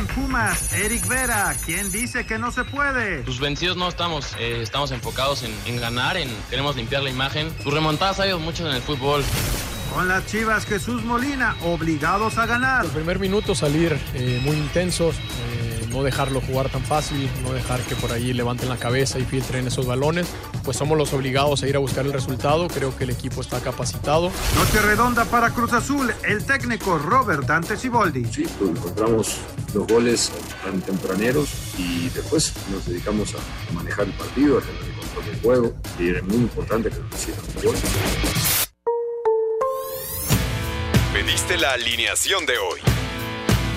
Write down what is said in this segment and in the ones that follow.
En Pumas, Eric Vera, ¿quién dice que no se puede? Pues vencidos no estamos, eh, estamos enfocados en, en, ganar, en queremos limpiar la imagen. Tus remontadas ha habido muchos en el fútbol. Con las Chivas Jesús Molina, obligados a ganar. El primer minuto salir eh, muy intensos, eh, no dejarlo jugar tan fácil, no dejar que por ahí levanten la cabeza y filtren esos balones. Pues somos los obligados a ir a buscar el resultado. Creo que el equipo está capacitado. Noche redonda para Cruz Azul, el técnico Robert Dante Siboldi. Sí, pues encontramos los goles tan tempraneros y después nos dedicamos a manejar el partido, a tener el control del juego. Y es muy importante que nos hicieran goles. Pediste la alineación de hoy.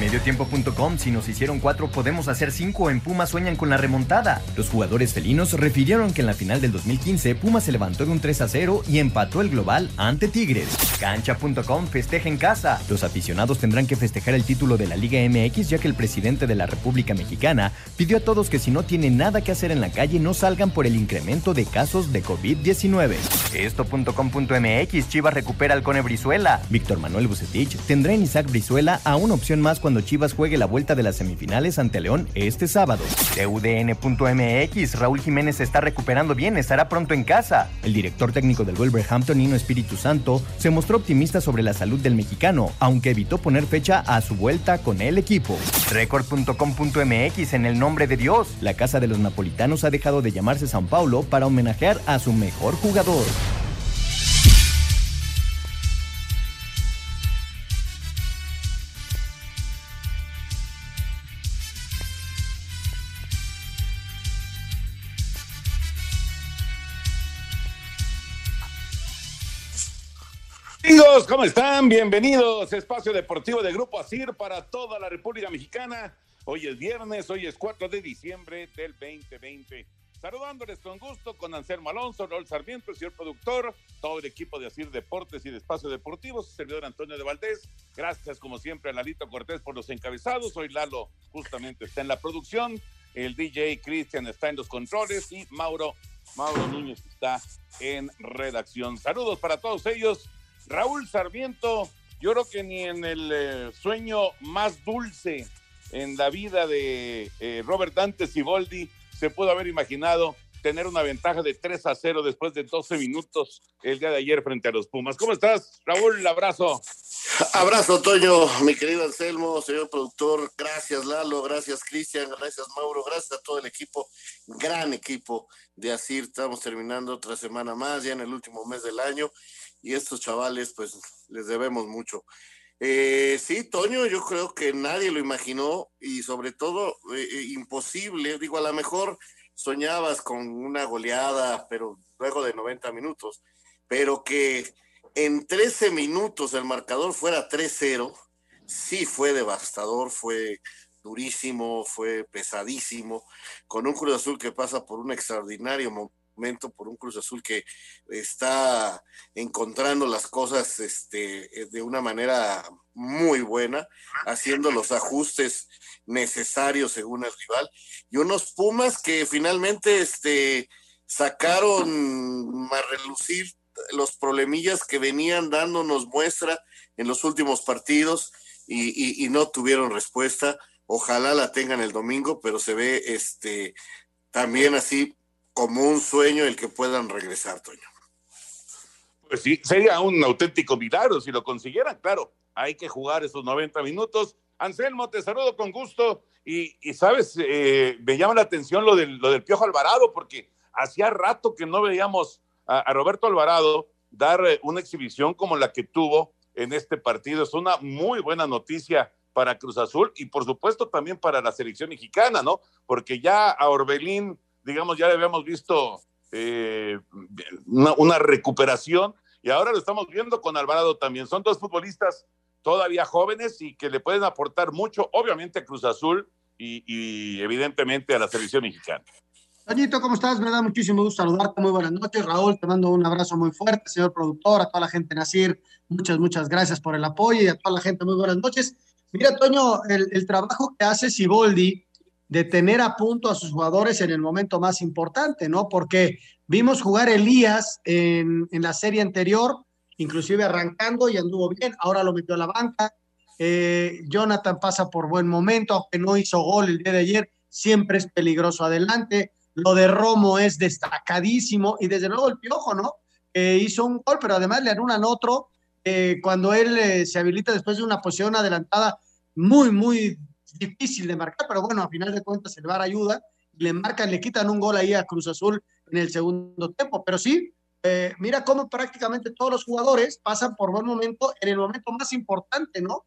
Mediotiempo.com, si nos hicieron cuatro, podemos hacer cinco. En Pumas sueñan con la remontada. Los jugadores felinos refirieron que en la final del 2015 Pumas se levantó de un 3 a 0 y empató el global ante Tigres. Cancha.com festeja en casa. Los aficionados tendrán que festejar el título de la Liga MX ya que el presidente de la República Mexicana pidió a todos que si no tienen nada que hacer en la calle no salgan por el incremento de casos de COVID-19. Esto.com.mx Chivas recupera al Cone Brizuela. Víctor Manuel Bucetich tendrá en Isaac Brizuela a una opción más cuando Chivas juegue la vuelta de las semifinales ante León este sábado. TUDN.mx Raúl Jiménez se está recuperando bien, estará pronto en casa. El director técnico del Wolverhampton, Nino Espíritu Santo, se mostró optimista sobre la salud del mexicano, aunque evitó poner fecha a su vuelta con el equipo. Record.com.mx en el nombre de Dios, la casa de los napolitanos ha dejado de llamarse San Paulo para homenajear a su mejor jugador. Amigos, ¿cómo están? Bienvenidos. Espacio Deportivo de Grupo ASIR para toda la República Mexicana. Hoy es viernes, hoy es 4 de diciembre del 2020. Saludándoles con gusto con Anselmo Alonso, Raúl Sarmiento, el señor productor, todo el equipo de ASIR Deportes y de Espacio Deportivo, su servidor Antonio de Valdés. Gracias, como siempre, a Lalito Cortés por los encabezados. Hoy Lalo justamente está en la producción. El DJ Cristian está en los controles y Mauro, Mauro Núñez está en redacción. Saludos para todos ellos. Raúl Sarmiento, yo creo que ni en el eh, sueño más dulce en la vida de eh, Robert Dante Siboldi se pudo haber imaginado tener una ventaja de 3 a 0 después de 12 minutos el día de ayer frente a los Pumas. ¿Cómo estás, Raúl? Abrazo. Abrazo, Toño, mi querido Anselmo, señor productor. Gracias, Lalo. Gracias, Cristian. Gracias, Mauro. Gracias a todo el equipo. Gran equipo de Asir. Estamos terminando otra semana más, ya en el último mes del año y estos chavales pues les debemos mucho. Eh, sí, Toño, yo creo que nadie lo imaginó y sobre todo eh, eh, imposible, digo, a lo mejor soñabas con una goleada, pero luego de 90 minutos, pero que en 13 minutos el marcador fuera 3-0, sí fue devastador, fue durísimo, fue pesadísimo, con un Cruz Azul que pasa por un extraordinario por un Cruz Azul que está encontrando las cosas este, de una manera muy buena, haciendo los ajustes necesarios según el rival, y unos Pumas que finalmente este, sacaron a relucir los problemillas que venían dándonos muestra en los últimos partidos y, y no tuvieron respuesta. Ojalá la tengan el domingo, pero se ve este también así como un sueño el que puedan regresar, Toño. Pues sí, sería un auténtico milagro si lo consiguieran, claro. Hay que jugar esos 90 minutos. Anselmo, te saludo con gusto. Y, sabes, eh, me llama la atención lo del, lo del Piojo Alvarado, porque hacía rato que no veíamos a, Roberto Alvarado dar eh, una exhibición como la que tuvo en este partido. Es una muy buena noticia para Cruz Azul y por supuesto también para la selección mexicana, ¿no? Porque ya a Orbelín, digamos, ya le habíamos visto eh, una, recuperación y ahora lo estamos viendo con Alvarado también. Son dos futbolistas todavía jóvenes y que le pueden aportar mucho, obviamente a Cruz Azul y, evidentemente a la selección mexicana. Toñito, ¿cómo estás? Me da muchísimo gusto saludarte. Muy buenas noches. Raúl, te mando un abrazo muy fuerte, señor productor, a toda la gente Nacir. Muchas, muchas gracias por el apoyo y a toda la gente, muy buenas noches. Mira, Toño, el, el trabajo que hace Siboldi de tener a punto a sus jugadores en el momento más importante, ¿no? Porque vimos jugar Elías en, en la serie anterior, inclusive arrancando y anduvo bien, ahora lo metió a la banca. Eh, Jonathan pasa por buen momento, aunque no hizo gol el día de ayer, siempre es peligroso adelante. Lo de Romo es destacadísimo y desde luego el Piojo, ¿no? hizo un gol, pero además le anulan otro eh, cuando él eh, se habilita después de una posición adelantada muy, muy difícil de marcar, pero bueno, a final de cuentas el VAR ayuda, le marcan, le quitan un gol ahí a Cruz Azul en el segundo tiempo, pero sí, eh, mira cómo prácticamente todos los jugadores pasan por buen momento en el momento más importante, ¿no?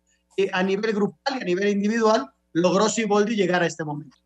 a nivel grupal y a nivel individual, logró Siboldi llegar a este momento.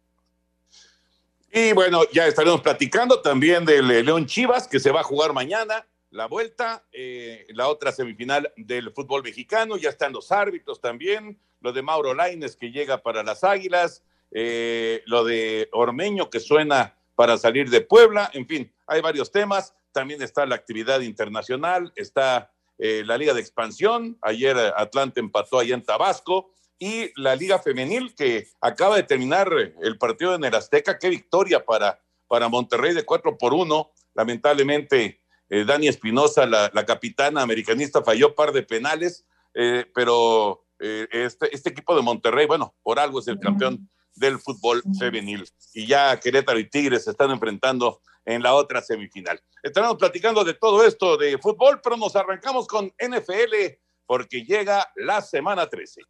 Y bueno, ya estaremos platicando también del León Chivas, que se va a jugar mañana la vuelta, eh, la otra semifinal del fútbol mexicano, ya están los árbitros también, lo de Mauro Laines que llega para las Águilas, eh, lo de Ormeño que suena para salir de Puebla, en fin, hay varios temas, también está la actividad internacional, está eh, la Liga de Expansión, ayer Atlante empató allá en Tabasco, y la Liga Femenil que acaba de terminar el partido en el Azteca, qué victoria para, para Monterrey de 4 por 1, lamentablemente eh, Dani Espinosa, la, capitana americanista, falló par de penales, eh, pero eh, este, este, equipo de Monterrey, bueno, por algo es el campeón del fútbol femenil. Y ya Querétaro y Tigres se están enfrentando en la otra semifinal. Estaremos platicando de todo esto de fútbol, pero nos arrancamos con NFL porque llega la semana 13.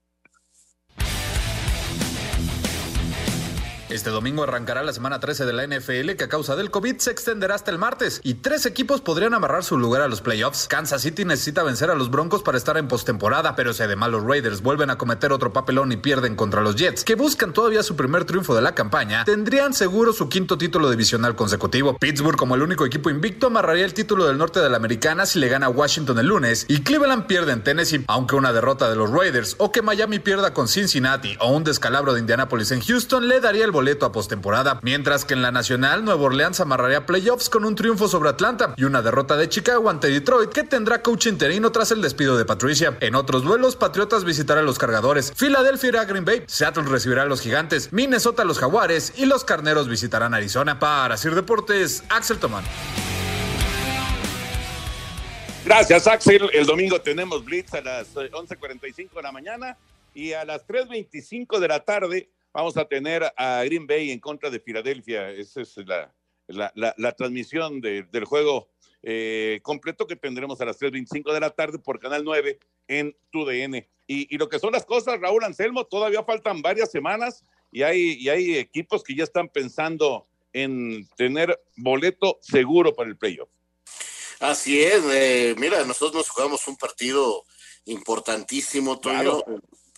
Este domingo arrancará la semana 13 de la NFL que a causa del COVID se extenderá hasta el martes y tres equipos podrían amarrar su lugar a los playoffs. Kansas City necesita vencer a los Broncos para estar en postemporada, pero si además los Raiders vuelven a cometer otro papelón y pierden contra los Jets, que buscan todavía su primer triunfo de la campaña, tendrían seguro su quinto título divisional consecutivo. Pittsburgh, como el único equipo invicto, amarraría el título del norte de la americana si le gana a Washington el lunes y Cleveland pierde en Tennessee, aunque una derrota de los Raiders o que Miami pierda con Cincinnati o un descalabro de Indianapolis en Houston le daría el boleto a postemporada, mientras que en la nacional Nueva Orleans amarraría playoffs con un triunfo sobre Atlanta y una derrota de Chicago ante Detroit que tendrá coach interino tras el despido de Patricia. En otros duelos, Patriotas visitará a los Cargadores, Filadelfia irá a Green Bay, Seattle recibirá a los Gigantes, Minnesota los Jaguares y los Carneros visitarán Arizona. Para Sir Deportes, Axel Tomán. Gracias, Axel. El domingo tenemos Blitz a las 11.45 eh, de la mañana y a las 3.25 de la tarde vamos a tener a Green Bay en contra de Filadelfia. Esa es la, transmisión del juego eh, completo que tendremos a las 3.25 de la tarde por Canal 9 en TUDN. Y, y lo que son las cosas, Raúl Anselmo, todavía faltan varias semanas y hay, y hay equipos que ya están pensando en tener boleto seguro para el playoff. Así es, eh, mira, nosotros nos jugamos un partido importantísimo, Toño,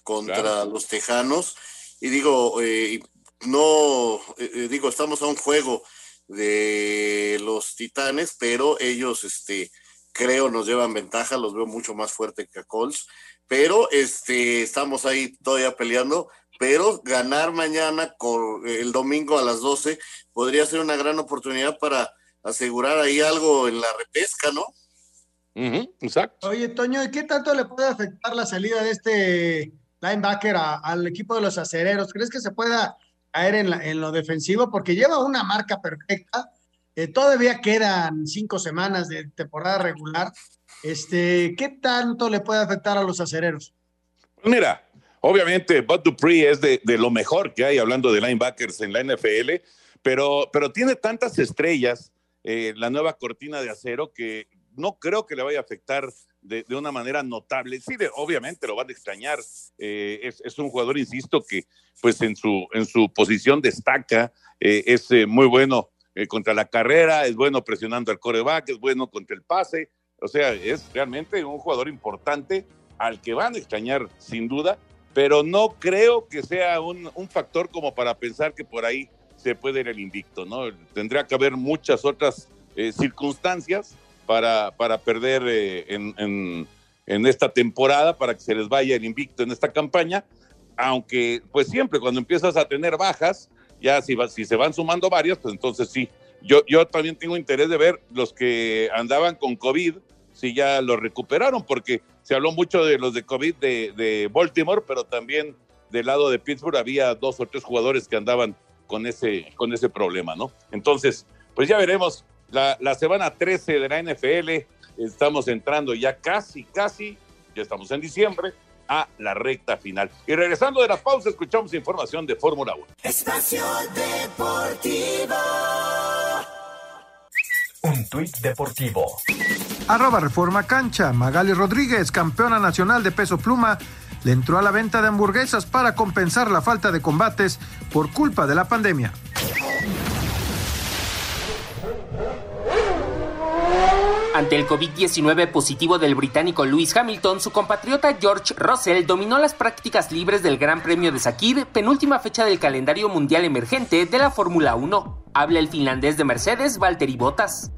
contra los Tejanos y digo, eh, no, eh, eh, digo, estamos a un juego de los Titanes, pero ellos, este, creo, nos llevan ventaja, los veo mucho más fuerte que a Colts, pero este, estamos ahí todavía peleando, pero ganar mañana con el domingo a las 12 podría ser una gran oportunidad para asegurar ahí algo en la repesca, ¿no? exacto. Oye, Toño, ¿y qué tanto le puede afectar la salida de este linebacker al equipo de los acereros? ¿Crees que se pueda caer en, lo defensivo? Porque lleva una marca perfecta. Eh, todavía quedan cinco semanas de temporada regular. Este, ¿Qué tanto le puede afectar a los acereros? Pues mira, obviamente Bud Dupree es de, de, lo mejor que hay hablando de linebackers en la NFL, pero, pero tiene tantas estrellas eh, la nueva cortina de acero que no creo que le vaya a afectar de, una manera notable. Sí, de, obviamente lo van a extrañar. Eh, es, es, un jugador, insisto, que pues en su, en su posición destaca, eh, es eh, muy bueno contra la carrera, es bueno presionando al coreback, es bueno contra el pase. O sea, es realmente un jugador importante al que van a extrañar sin duda, pero no creo que sea un, un factor como para pensar que por ahí se puede ir el invicto, ¿no? Tendría que haber muchas otras circunstancias para, para perder eh, en, en, en, esta temporada, para que se les vaya el invicto en esta campaña, aunque pues siempre cuando empiezas a tener bajas, ya si, va, si se van sumando varias, pues entonces sí. Yo, yo también tengo interés de ver los que andaban con COVID, si ya lo recuperaron, porque se habló mucho de los de COVID de, de Baltimore, pero también del lado de Pittsburgh había dos o tres jugadores que andaban con ese, con ese problema, ¿no? Entonces, pues ya veremos la, la, semana 13 de la NFL. Estamos entrando ya casi, casi, ya estamos en diciembre, a la recta final. Y regresando de la pausa, escuchamos información de Fórmula 1. Espacio Deportivo. Un tuit deportivo. Arroba Reforma Cancha. Magali Rodríguez, campeona nacional de peso pluma, le entró a la venta de hamburguesas para compensar la falta de combates por culpa de la pandemia. Ante el COVID-19 positivo del británico Lewis Hamilton, su compatriota George Russell dominó las prácticas libres del Gran Premio de Sakir, penúltima fecha del calendario mundial emergente de la Fórmula 1. Habla el finlandés de Mercedes, Valtteri Bottas.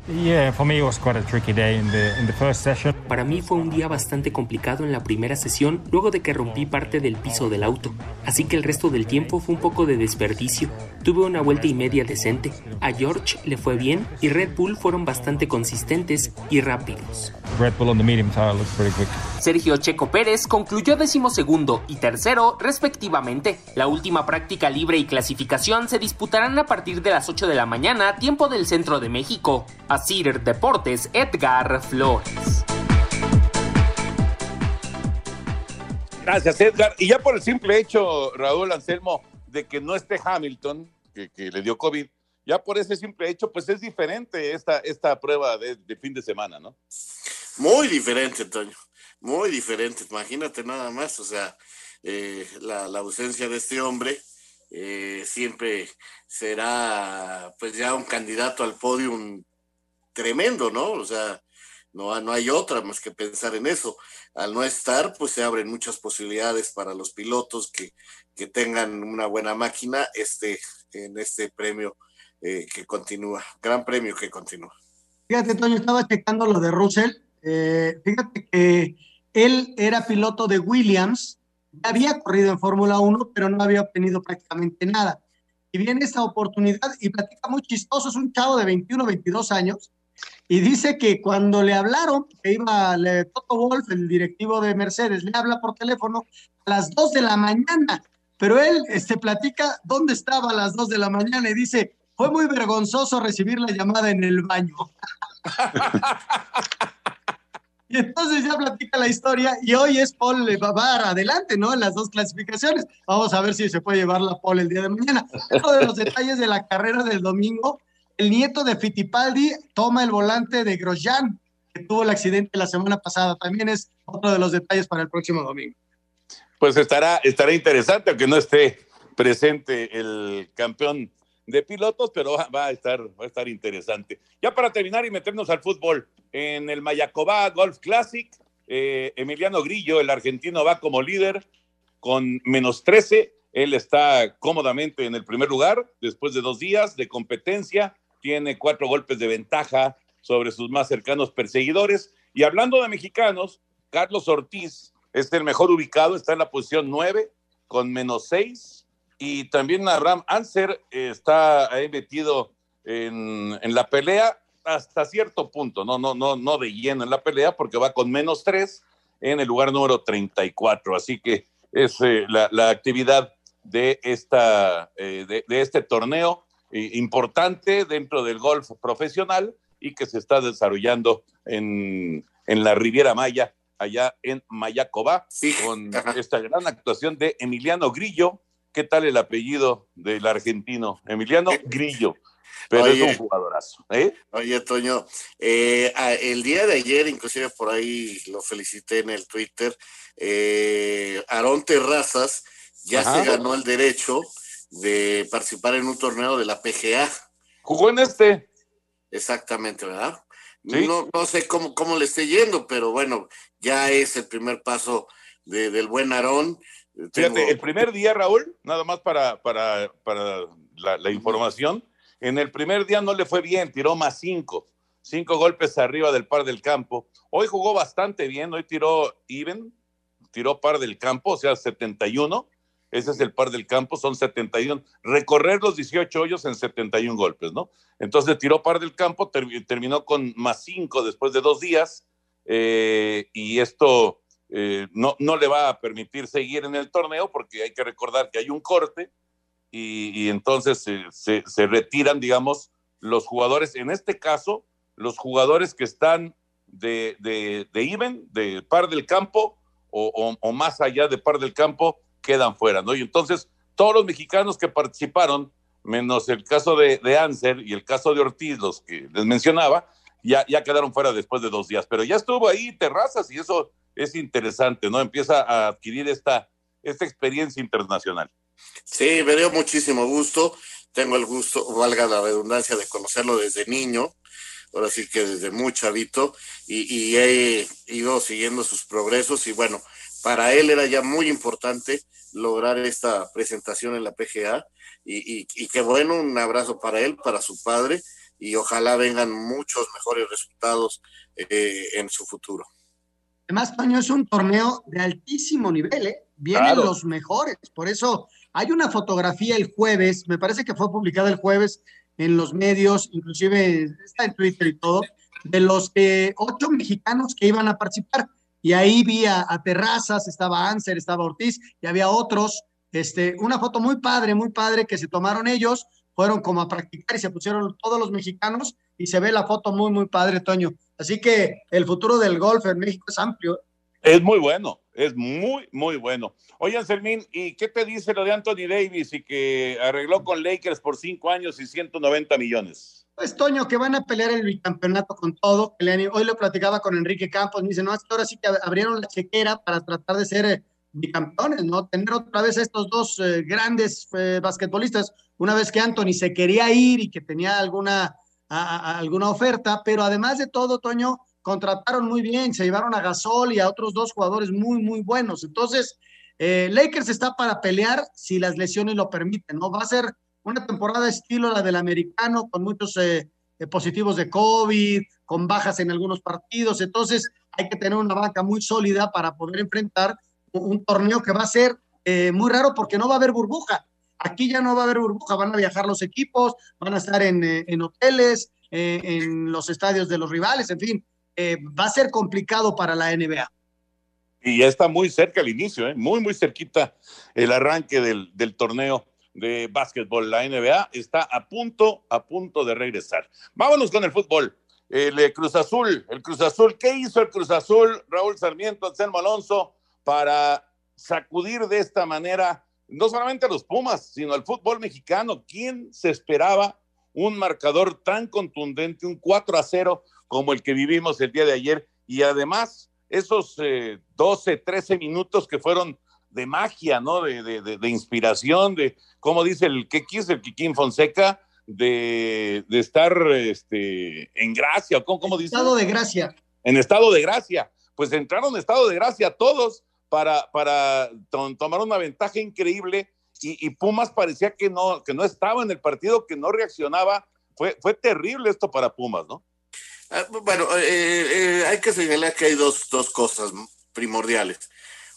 Para mí fue un día bastante complicado en la primera sesión, luego de que rompí parte del piso del auto. Así que el resto del tiempo fue un poco de desperdicio. Tuve una vuelta y media decente. A George le fue bien y Red Bull fueron bastante consistentes y rápidos. Red Bull on the medium tire looks pretty quick. Sergio Checo Pérez concluyó decimosegundo y tercero respectivamente. La última práctica libre y clasificación se disputarán a partir de las 8 de la mañana, tiempo del centro de México. Asir Deportes, Edgar Flores. Gracias, Edgar. Y ya por el simple hecho, Raúl Anselmo, de que no esté Hamilton, que, que le dio COVID, ya por ese simple hecho, pues es diferente esta, esta prueba de, de fin de semana, ¿no? Muy diferente, Toño. Muy diferente. Imagínate nada más, o sea, eh, la, la, ausencia de este hombre eh, siempre será, pues ya un candidato al podium tremendo, ¿no? O sea, no, no hay otra más que pensar en eso. Al no estar, pues se abren muchas posibilidades para los pilotos que, que tengan una buena máquina este, en este premio eh, que continúa, gran premio que continúa. Fíjate, Toño, estaba checando lo de Russell. Eh, fíjate que él era piloto de Williams, había corrido en Fórmula 1, pero no había obtenido prácticamente nada. Y viene esta oportunidad y platica muy chistoso, es un chavo de 21, 22 años, y dice que cuando le hablaron, que iba le, Toto Wolf, el directivo de Mercedes, le habla por teléfono a las 2 de la mañana, pero él este, platica dónde estaba a las 2 de la mañana y dice, fue muy vergonzoso recibir la llamada en el baño. y entonces ya platica la historia y hoy es Paul Babar adelante, ¿no? En las dos clasificaciones. Vamos a ver si se puede llevar la Paul el día de mañana. Uno de los detalles de la carrera del domingo, el nieto de Fittipaldi toma el volante de Grosjean, que tuvo el accidente la semana pasada. También es otro de los detalles para el próximo domingo. Pues estará, estará interesante, aunque no esté presente el campeón de pilotos, pero va a estar, va a estar interesante. Ya para terminar y meternos al fútbol, en el Mayacobá Golf Classic, eh, Emiliano Grillo, el argentino, va como líder con menos 13. Él está cómodamente en el primer lugar después de dos días de competencia. Tiene cuatro golpes de ventaja sobre sus más cercanos perseguidores. Y hablando de mexicanos, Carlos Ortiz es el mejor ubicado, está en la posición 9 con menos 6 y también Abraham Anser está ahí metido en, en, la pelea hasta cierto punto, no, no, no, no de lleno en la pelea, porque va con menos tres en el lugar número 34. Así que es eh, la, la, actividad de, esta, eh, de, de, este torneo eh, importante dentro del golf profesional y que se está desarrollando en, en la Riviera Maya, allá en Mayacobá, sí. con esta gran actuación de Emiliano Grillo, qué tal el apellido del argentino, Emiliano Grillo. Pero es un jugadorazo. ¿eh? Oye, Toño, eh, el día de ayer, inclusive por ahí lo felicité en el Twitter, eh, Aarón Terrazas ya se ganó el derecho de participar en un torneo de la PGA. Jugó en este. Exactamente, ¿verdad? No, no sé cómo, cómo le esté yendo, pero bueno, ya es el primer paso del buen Aarón. Fíjate, el primer día, Raúl, nada más para, para, para la, información, en el primer día no le fue bien, tiró más cinco, cinco golpes arriba del par del campo. Hoy jugó bastante bien, hoy tiró even, tiró par del campo, o sea, 71. Ese es el par del campo, son 71. Recorrer los 18 hoyos en 71 golpes, ¿no? Entonces tiró par del campo, terminó con más cinco después de dos días. Eh, y esto eh, no, no le va a permitir seguir en el torneo porque hay que recordar que hay un corte y, entonces se, se, retiran, digamos, los jugadores, en este caso, los jugadores que están de, de, de even, de par del campo o, o, más allá de par del campo, quedan fuera, ¿no? Y entonces todos los mexicanos que participaron, menos el caso de, de Anser y el caso de Ortiz, los que les mencionaba, ya, ya quedaron fuera después de dos días, pero ya estuvo ahí Terrazas y eso es interesante, ¿no? Empieza a adquirir esta, esta experiencia internacional. Sí, me dio muchísimo gusto. Tengo el gusto, valga la redundancia, de conocerlo desde niño, ahora sí que desde muy chavito, y, he ido siguiendo sus progresos y bueno, para él era ya muy importante lograr esta presentación en la PGA y, y qué bueno, un abrazo para él, para su padre y ojalá vengan muchos mejores resultados eh, en su futuro. Además, Toño, es un torneo de altísimo nivel, ¿eh? Vienen los mejores. Por eso hay una fotografía el jueves, me parece que fue publicada el jueves en los medios, inclusive está en Twitter y todo, de los ocho mexicanos que iban a participar. Y ahí vi a, Terrazas, estaba Anser, estaba Ortiz, y había otros. Este, una foto muy padre, muy padre que se tomaron ellos, fueron como a practicar y se pusieron todos los mexicanos y se ve la foto muy, muy padre, Toño. Así que el futuro del golf en México es amplio. Es muy bueno, es muy, muy bueno. Oye, Sermín, ¿y qué te dice lo de Anthony Davis y que arregló con Lakers por cinco años y 190 millones? Pues, Toño, que van a pelear el bicampeonato con todo. Hoy lo platicaba con Enrique Campos, me dice, no, ahora sí que abrieron la chequera para tratar de ser eh, bicampeones, ¿no? Tener otra vez estos dos eh, grandes eh, basquetbolistas, una vez que Anthony se quería ir y que tenía alguna alguna oferta, pero además de todo, Toño, contrataron muy bien, se llevaron a Gasol y a otros dos jugadores muy, muy buenos. Entonces, eh, Lakers está para pelear si las lesiones lo permiten, ¿no? Va a ser una temporada estilo la del americano, con muchos eh, eh, positivos de COVID, con bajas en algunos partidos. Entonces, hay que tener una banca muy sólida para poder enfrentar un torneo que va a ser muy raro porque no va a haber burbuja. Aquí ya no va a haber burbuja, van a viajar los equipos, van a estar en, eh, hoteles, eh, en los estadios de los rivales, en fin, eh, va a ser complicado para la NBA. Y ya está muy cerca el inicio, muy, muy cerquita el arranque del, torneo de básquetbol. La NBA está a punto, a punto de regresar. Vámonos con el fútbol. El Cruz Azul, el Cruz Azul, ¿qué hizo el Cruz Azul, Raúl Sarmiento, Anselmo Alonso, para sacudir de esta manera no solamente a los Pumas, sino al fútbol mexicano. ¿Quién se esperaba un marcador tan contundente, un 4 a 0 como el que vivimos el día de ayer? Y además, esos 12, eh, 13 minutos que fueron de magia, ¿no? De, de, inspiración, de, como dice el que quiso el Kikín Fonseca, de, estar este, en gracia, ¿cómo, cómo dice? Estado de gracia. En estado de gracia. Pues entraron en estado de gracia todos para, para tomar una ventaja increíble y, Pumas parecía que no, que no estaba en el partido, que no reaccionaba. Fue, fue terrible esto para Pumas, ¿no? Ah, bueno, eh, eh, hay que señalar que hay dos, dos cosas primordiales.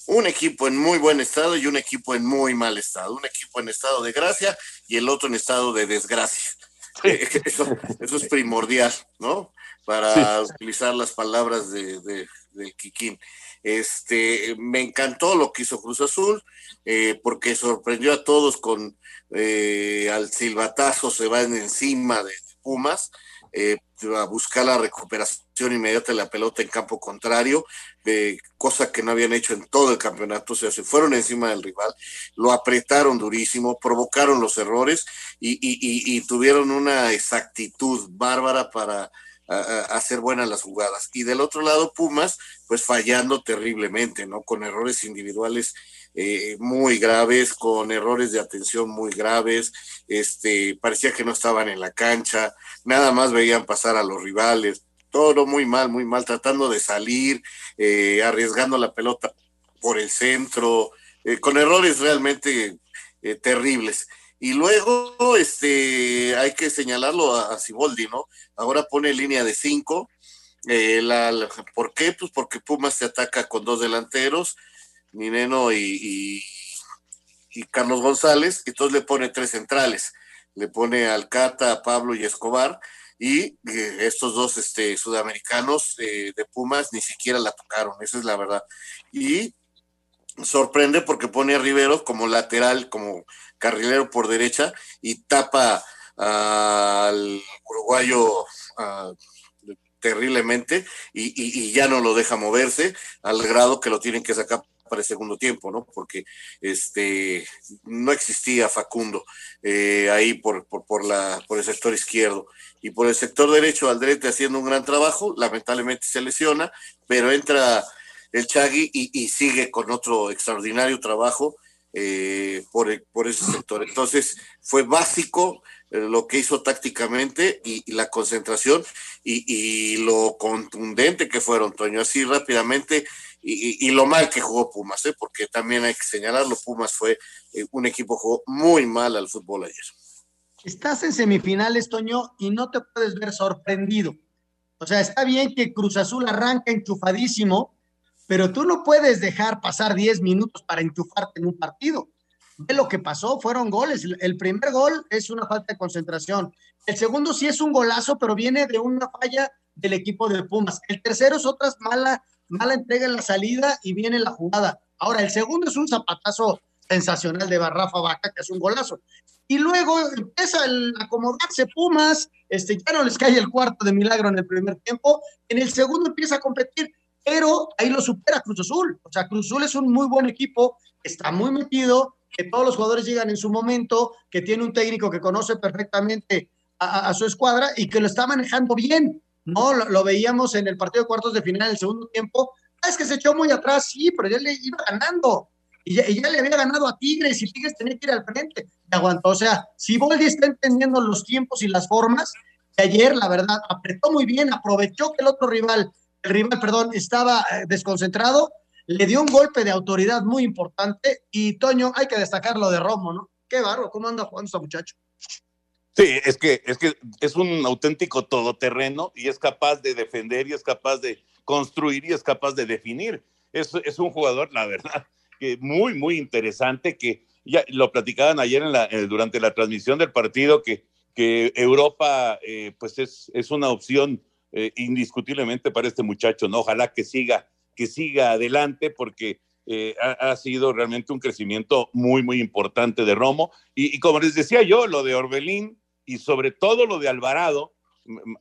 Un equipo en muy buen estado y un equipo en muy mal estado. Un equipo en estado de gracia y el otro en estado de desgracia. Eso, eso, es primordial, ¿no? Para utilizar las palabras de, de, Kikín. Este, me encantó lo que hizo Cruz Azul, eh, porque sorprendió a todos con eh, al silbatazo se van encima de Pumas. Eh, a buscar la recuperación inmediata de la pelota en campo contrario, de cosa que no habían hecho en todo el campeonato, o sea, se fueron encima del rival, lo apretaron durísimo, provocaron los errores y, y, tuvieron una exactitud bárbara para hacer buenas las jugadas. Y del otro lado, Pumas, pues fallando terriblemente, ¿no? Con errores individuales eh, muy graves, con errores de atención muy graves, este, parecía que no estaban en la cancha, nada más veían pasar a los rivales, todo muy mal, muy mal, tratando de salir, eh, arriesgando la pelota por el centro, eh, con errores realmente terribles. Y luego, este, hay que señalarlo a, Ciboldi, ¿no? Ahora pone línea de cinco. la, ¿Por qué? Pues porque Pumas se ataca con dos delanteros, Mineno y, y, Carlos González, y entonces le pone tres centrales, le pone Alcata, Pablo y Escobar, y eh, estos dos este, sudamericanos eh, de Pumas ni siquiera la tocaron, esa es la verdad. Y sorprende porque pone a Rivero como lateral, como carrilero por derecha, y tapa al uruguayo terriblemente y, y, ya no lo deja moverse al grado que lo tienen que sacar para el segundo tiempo, ¿no? Porque este no existía Facundo eh, ahí por, por, la, por el sector izquierdo. Y por el sector derecho, Aldrete haciendo un gran trabajo, lamentablemente se lesiona, pero entra el Chagui y, sigue con otro extraordinario trabajo eh, por, por ese sector. Entonces, fue básico eh, lo que hizo tácticamente y, la concentración y, y, lo contundente que fueron, Toño. Así rápidamente y, lo mal que jugó Pumas, ¿eh? porque también hay que señalarlo, Pumas fue eh, un equipo que jugó muy mal al fútbol ayer. Estás en semifinales, Toño, y no te puedes ver sorprendido. O sea, está bien que Cruz Azul arranca enchufadísimo, pero tú no puedes dejar pasar 10 minutos para enchufarte en un partido. Ve lo que pasó, fueron goles. El primer gol es una falta de concentración. El segundo sí es un golazo, pero viene de una falla del equipo de Pumas. El tercero es otra mala mala entrega en la salida y viene la jugada. Ahora, el segundo es un zapatazo sensacional de Barrafa Vaca, que es un golazo. Y luego empieza a acomodarse Pumas, este, ya no les cae el cuarto de milagro en el primer tiempo, en el segundo empieza a competir, pero ahí lo supera Cruz Azul. O sea, Cruz Azul es un muy buen equipo, está muy metido, que todos los jugadores llegan en su momento, que tiene un técnico que conoce perfectamente a su escuadra y que lo está manejando bien. No, lo, veíamos en el partido de cuartos de final, el segundo tiempo. Ah, es que se echó muy atrás, sí, pero ya le iba ganando. Y ya, le había ganado a Tigres y Tigres tenía que ir al frente. Y aguantó. O sea, si Boldi está entendiendo los tiempos y las formas, ayer, la verdad, apretó muy bien, aprovechó que el otro rival, el rival, perdón, estaba eh, desconcentrado, le dio un golpe de autoridad muy importante. Y Toño, hay que destacar lo de Romo, ¿no? Qué barro, ¿cómo anda jugando este muchacho? Sí, es que, es que es un auténtico todoterreno y es capaz de defender y es capaz de construir y es capaz de definir. Es, es un jugador, la verdad, que muy, muy interesante, que ya lo platicaban ayer en la, durante la transmisión del partido, que, que Europa eh, pues es, es una opción eh, indiscutiblemente para este muchacho, ¿no? Ojalá que siga, que siga adelante porque eh, ha, sido realmente un crecimiento muy, muy importante de Romo. Y, como les decía yo, lo de Orbelín, y sobre todo lo de Alvarado,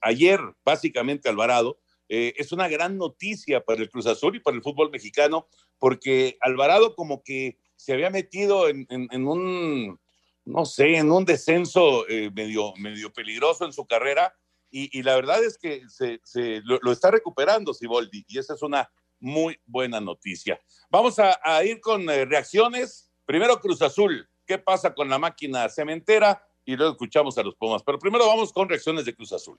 ayer básicamente Alvarado, eh, es una gran noticia para el Cruz Azul y para el fútbol mexicano, porque Alvarado como que se había metido en, un, no sé, en un descenso medio, medio peligroso en su carrera, y, la verdad es que se, lo, está recuperando Siboldi, y esa es una muy buena noticia. Vamos a, ir con eh, reacciones. Primero Cruz Azul, ¿qué pasa con la máquina cementera? y luego escuchamos a los Pumas. Pero primero vamos con reacciones de Cruz Azul.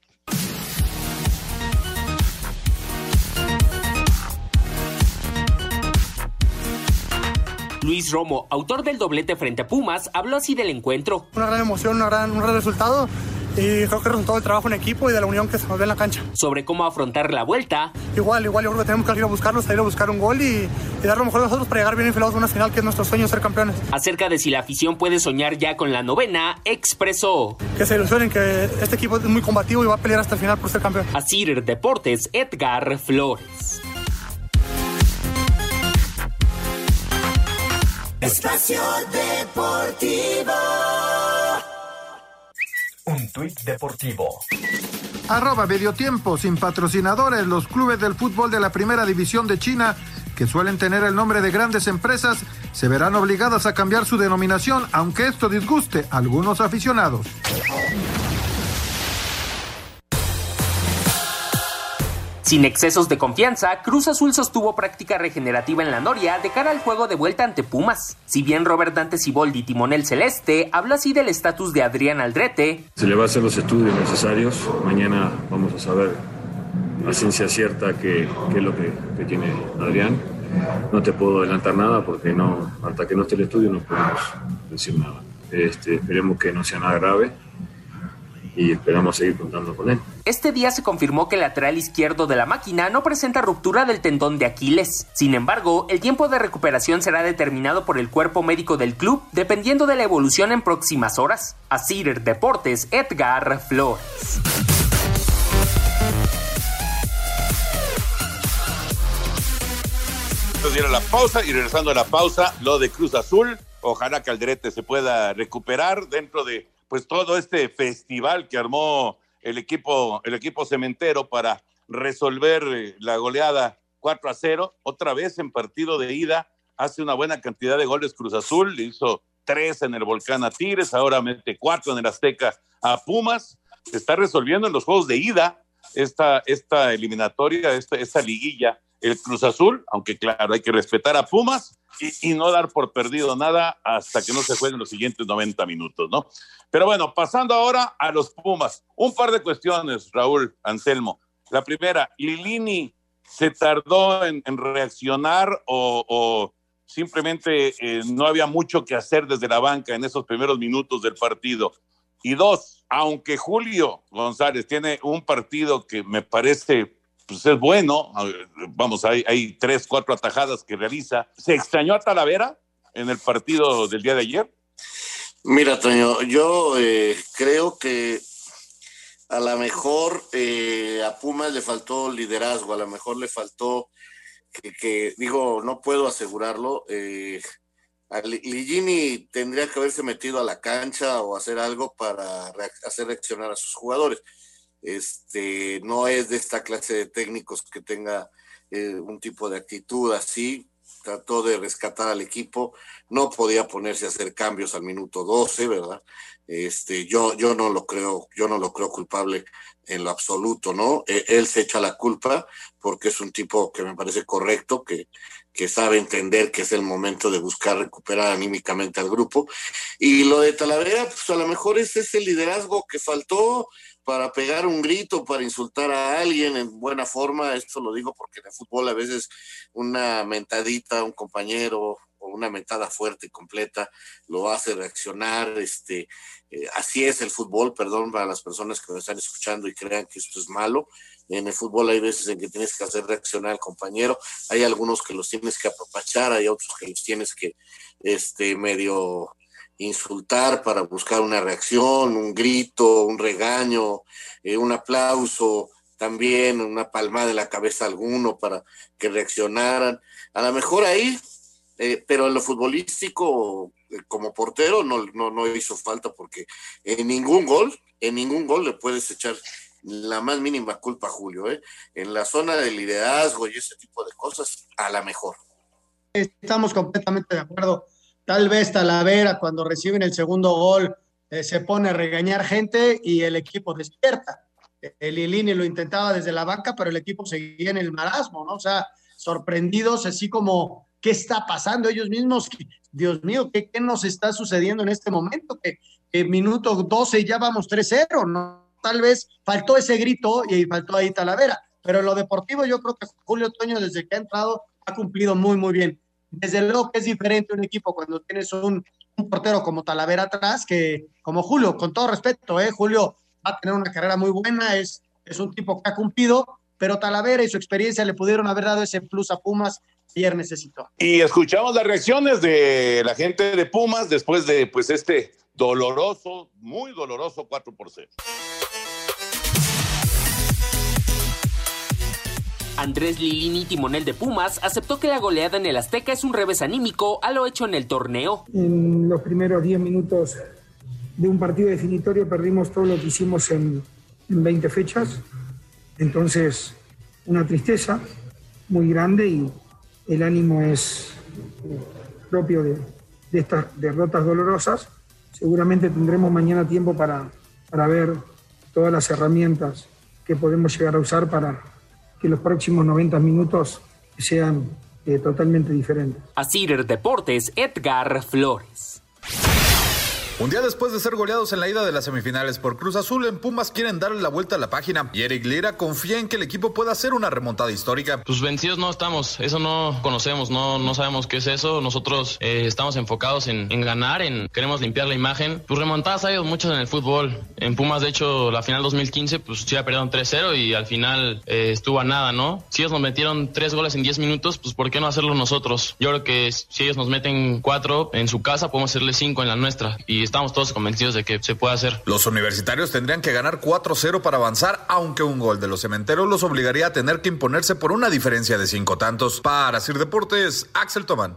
Luis Romo, autor del doblete frente a Pumas, habló así del encuentro. Una gran emoción, una gran, un gran resultado y creo que es resultado del trabajo en equipo y de la unión que se nos ve en la cancha. Sobre cómo afrontar la vuelta. Igual, igual, yo creo que tenemos que ir a buscarlos, ir a buscar un gol y, dar lo mejor de nosotros para llegar bien enfilados a una final que es nuestro sueño ser campeones. Acerca de si la afición puede soñar ya con la novena, expresó. Que se ilusionen que este equipo es muy combativo y va a pelear hasta el final por ser campeón. Así Deportes, Edgar Flores. Espacio Deportivo. Un tuit deportivo Arroba medio tiempo, sin patrocinadores, los clubes del fútbol de la primera división de China, que suelen tener el nombre de grandes empresas, se verán obligadas a cambiar su denominación, aunque esto disguste a algunos aficionados. Sin excesos de confianza, Cruz Azul sostuvo práctica regenerativa en la Noria de cara al juego de vuelta ante Pumas. Si bien Robert Dante Siboldi, timonel celeste, habló así del estatus de Adrián Aldrete. Se le va a hacer los estudios necesarios. Mañana vamos a saber a ciencia cierta qué, qué es lo que, que tiene Adrián. No te puedo adelantar nada porque no, hasta que no esté el estudio no podemos decir nada. Este, esperemos que no sea nada grave y esperamos seguir contando con él. Este día se confirmó que el lateral izquierdo de la máquina no presenta ruptura del tendón de Aquiles. Sin embargo, el tiempo de recuperación será determinado por el cuerpo médico del club dependiendo de la evolución en próximas horas. Asir Deportes, Edgar Flores. Entonces ir a la pausa y regresando a la pausa, lo de Cruz Azul. Ojalá que Aldrete se pueda recuperar dentro de pues todo este festival que armó el equipo, el equipo cementero para resolver eh, la goleada 4 a 0. Otra vez en partido de ida, hace una buena cantidad de goles Cruz Azul, le hizo tres en el Volcán a Tigres, ahora mete cuatro en el Azteca a Pumas. Se está resolviendo en los juegos de ida esta, esta eliminatoria, esta, esta liguilla el Cruz Azul, aunque claro, hay que respetar a Pumas y, no dar por perdido nada hasta que no se jueguen los siguientes 90 minutos, ¿no? Pero bueno, pasando ahora a los Pumas. Un par de cuestiones, Raúl Anselmo. La primera, Lilini se tardó en, reaccionar o, o simplemente eh, no había mucho que hacer desde la banca en esos primeros minutos del partido. Y dos, aunque Julio González tiene un partido que me parece pues es bueno, vamos, hay, hay tres, cuatro atajadas que realiza. ¿Se extrañó a Talavera en el partido del día de ayer? Mira, Toño, yo eh, creo que a lo mejor eh, a Pumas le faltó liderazgo, a lo mejor le faltó que, que digo, no puedo asegurarlo. Eh, a Ligini tendría que haberse metido a la cancha o hacer algo para hacer reaccionar a sus jugadores este, no es de esta clase de técnicos que tenga eh, un tipo de actitud así, trató de rescatar al equipo, no podía ponerse a hacer cambios al minuto 12, ¿verdad? Este, yo, yo no lo creo, yo no lo creo culpable en lo absoluto, ¿no? E, él se echa la culpa porque es un tipo que me parece correcto, que, que sabe entender que es el momento de buscar recuperar anímicamente al grupo. Y lo de Talavera, pues a lo mejor es ese liderazgo que faltó, para pegar un grito, para insultar a alguien en buena forma. Esto lo digo porque en el fútbol a veces una mentadita a un compañero o una mentada fuerte y completa lo hace reaccionar. Este, eh, así es el fútbol, perdón para las personas que me están escuchando y crean que esto es malo. En el fútbol hay veces en que tienes que hacer reaccionar al compañero, hay algunos que los tienes que apapachar, hay otros que los tienes que este medio insultar para buscar una reacción, un grito, un regaño, eh, un aplauso, también una palmada de la cabeza a alguno para que reaccionaran. A lo mejor ahí, eh, pero en lo futbolístico, eh, como portero, no, no, no hizo falta porque en ningún gol, en ningún gol le puedes echar la más mínima culpa a Julio. ¿eh? En la zona de liderazgo y ese tipo de cosas, a la mejor. Estamos completamente de acuerdo Tal vez Talavera cuando reciben el segundo gol eh, se pone a regañar gente y el equipo despierta. El Ilini lo intentaba desde la banca, pero el equipo seguía en el marasmo, ¿no? O sea, sorprendidos, así como, ¿qué está pasando ellos mismos? Dios mío, ¿qué, qué nos está sucediendo en este momento? Que, que minuto 12 ya vamos 3-0, ¿no? Tal vez faltó ese grito y faltó ahí Talavera, pero en lo deportivo yo creo que Julio Toño desde que ha entrado ha cumplido muy, muy bien desde luego que es diferente un equipo cuando tienes un, un, portero como Talavera atrás que como Julio, con todo respeto, ¿eh? Julio va a tener una carrera muy buena, es, es un tipo que ha cumplido, pero Talavera y su experiencia le pudieron haber dado ese plus a Pumas que ayer necesitó. Y escuchamos las reacciones de la gente de Pumas después de pues este doloroso, muy doloroso 4 por 0. Andrés Lilini, timonel de Pumas, aceptó que la goleada en el Azteca es un revés anímico a lo hecho en el torneo. En los primeros 10 minutos de un partido definitorio perdimos todo lo que hicimos en, en 20 fechas. Entonces, una tristeza muy grande y el ánimo es propio de, de estas derrotas dolorosas. Seguramente tendremos mañana tiempo para, para ver todas las herramientas que podemos llegar a usar para que los próximos 90 minutos sean eh, totalmente diferentes. Asir Deportes, Edgar Flores. Un día después de ser goleados en la ida de las semifinales por Cruz Azul, en Pumas quieren darle la vuelta a la página y Eric Lira confía en que el equipo pueda hacer una remontada histórica. Pues vencidos no estamos, eso no conocemos, no, no sabemos qué es eso. Nosotros eh, estamos enfocados en, en, ganar, en queremos limpiar la imagen. Pues remontadas ha habido muchas en el fútbol. En Pumas, de hecho, la final 2015, pues sí, perdieron 3-0 y al final eh, estuvo a nada, ¿no? Si ellos nos metieron tres goles en 10 minutos, pues ¿por qué no hacerlo nosotros? Yo creo que si ellos nos meten cuatro en su casa, podemos hacerle cinco en la nuestra. Y estamos todos convencidos de que se puede hacer. Los universitarios tendrían que ganar 4-0 para avanzar, aunque un gol de los cementeros los obligaría a tener que imponerse por una diferencia de cinco tantos. Para Sir Deportes, Axel Tomán.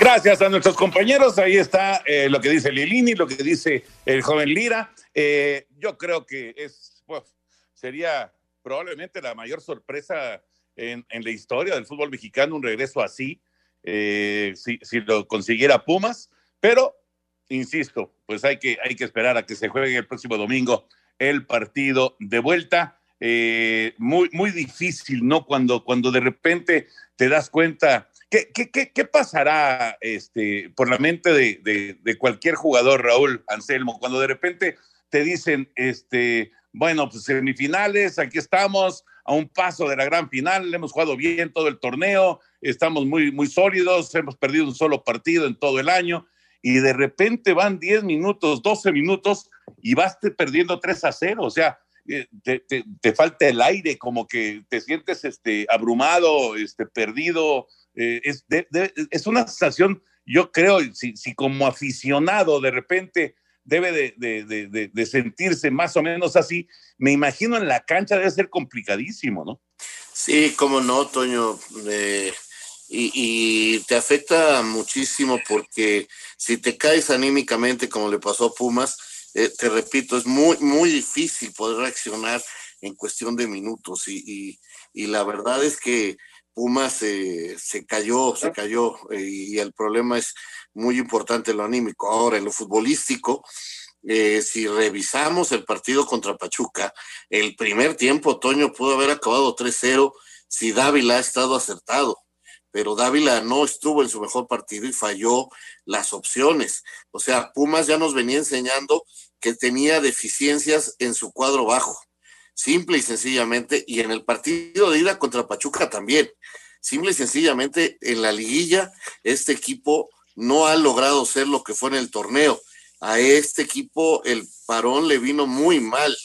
Gracias a nuestros compañeros. Ahí está eh, lo que dice Lilini, lo que dice el joven Lira. Eh, yo creo que es, pues, sería probablemente la mayor sorpresa en, en, la historia del fútbol mexicano, un regreso así, eh, si, si, lo consiguiera Pumas, pero, insisto, pues hay que, hay que esperar a que se juegue el próximo domingo el partido de vuelta. Eh, muy, muy difícil, ¿no? Cuando, cuando de repente te das cuenta ¿Qué, qué, qué, pasará este, por la mente de, de, de, cualquier jugador, Raúl Anselmo, cuando de repente te dicen, este, bueno, pues semifinales, aquí estamos, a un paso de la gran final, hemos jugado bien todo el torneo, estamos muy, muy sólidos, hemos perdido un solo partido en todo el año, y de repente van 10 minutos, 12 minutos, y vas perdiendo 3 a 0, o sea, eh, te, falta el aire, como que te sientes este, abrumado, este, perdido, eh, es, una sensación, yo creo, si, como aficionado de repente debe de, de, sentirse más o menos así, me imagino en la cancha debe ser complicadísimo, ¿no? Sí, cómo no, Toño. Eh, y, y, te afecta muchísimo porque si te caes anímicamente, como le pasó a Pumas, eh, te repito, es muy, muy difícil poder reaccionar en cuestión de minutos. Y, y, y la verdad es que Pumas eh, se cayó, se cayó, eh, y el problema es muy importante lo anímico. Ahora, en lo futbolístico, eh, si revisamos el partido contra Pachuca, el primer tiempo, Otoño pudo haber acabado 3-0 si Dávila ha estado acertado, pero Dávila no estuvo en su mejor partido y falló las opciones. O sea, Pumas ya nos venía enseñando que tenía deficiencias en su cuadro bajo simple y sencillamente, y en el partido de ida contra Pachuca también, simple y sencillamente en la liguilla este equipo no ha logrado ser lo que fue en el torneo. A este equipo el parón le vino muy mal,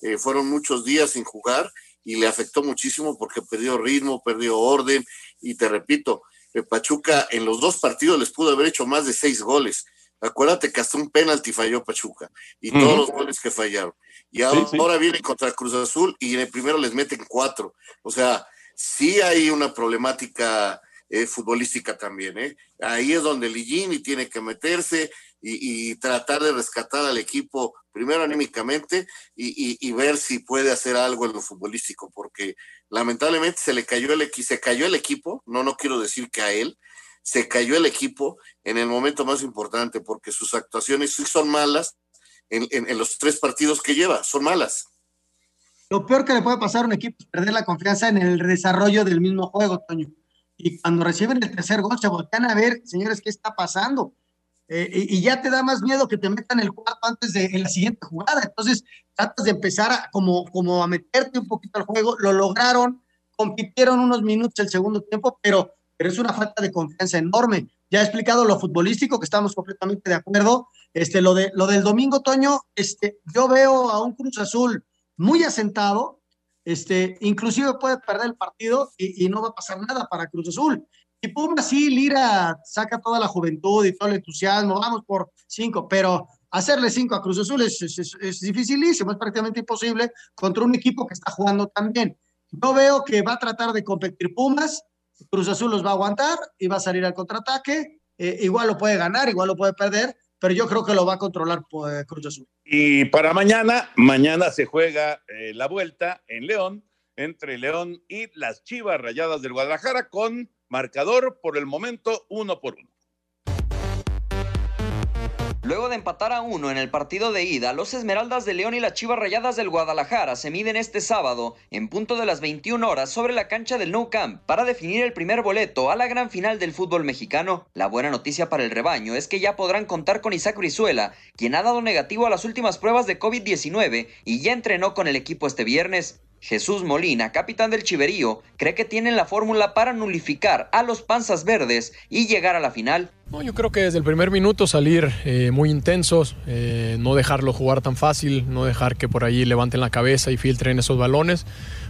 eh, fueron muchos días sin jugar y le afectó muchísimo porque perdió ritmo, perdió orden y te repito, el Pachuca en los dos partidos les pudo haber hecho más de seis goles. Acuérdate que hasta un penalti falló Pachuca y uh -huh. todos los goles que fallaron. Y ahora, sí, sí. viene contra Cruz Azul y en el primero les meten cuatro. O sea, sí hay una problemática eh, futbolística también. ¿eh? Ahí es donde Ligini tiene que meterse y, y, tratar de rescatar al equipo, primero anímicamente, y, y, y, ver si puede hacer algo en lo futbolístico, porque lamentablemente se le cayó el, se cayó el equipo, no, no quiero decir que a él, se cayó el equipo en el momento más importante, porque sus actuaciones sí son malas, en, en, en, los tres partidos que lleva, son malas. Lo peor que le puede pasar a un equipo es perder la confianza en el desarrollo del mismo juego, Toño. Y cuando reciben el tercer gol, se voltean a ver, señores, ¿qué está pasando? Eh, y, y, ya te da más miedo que te metan el cuarto antes de en la siguiente jugada. Entonces, tratas de empezar a, como, como a meterte un poquito al juego. Lo lograron, compitieron unos minutos el segundo tiempo, pero, pero es una falta de confianza enorme. Ya he explicado lo futbolístico, que estamos completamente de acuerdo. Este, lo, de, lo del domingo, Toño, este, yo veo a un Cruz Azul muy asentado, este, inclusive puede perder el partido y, no va a pasar nada para Cruz Azul. Y Pumas sí, Lira saca toda la juventud y todo el entusiasmo, vamos por cinco, pero hacerle cinco a Cruz Azul es, es, es, es dificilísimo, es prácticamente imposible contra un equipo que está jugando tan bien. Yo veo que va a tratar de competir Pumas, Cruz Azul los va a aguantar y va a salir al contraataque, eh, igual lo puede ganar, igual lo puede perder, pero yo creo que lo va a controlar pues, Cruz Azul. Y para mañana, mañana se juega eh, la vuelta en León entre León y las Chivas Rayadas del Guadalajara con marcador por el momento uno por uno. Luego de empatar a uno en el partido de ida, los Esmeraldas de León y las Chivas Rayadas del Guadalajara se miden este sábado, en punto de las 21 horas, sobre la cancha del Nou Camp, para definir el primer boleto a la gran final del fútbol mexicano. La buena noticia para el rebaño es que ya podrán contar con Isaac Brizuela, quien ha dado negativo a las últimas pruebas de COVID-19 y ya entrenó con el equipo este viernes. Jesús Molina, capitán del Chiverío, cree que tienen la fórmula para nulificar a los panzas verdes y llegar a la final. No, yo creo que desde el primer minuto salir eh, muy intensos, eh, no dejarlo jugar tan fácil, no dejar que por ahí levanten la cabeza y filtren esos balones,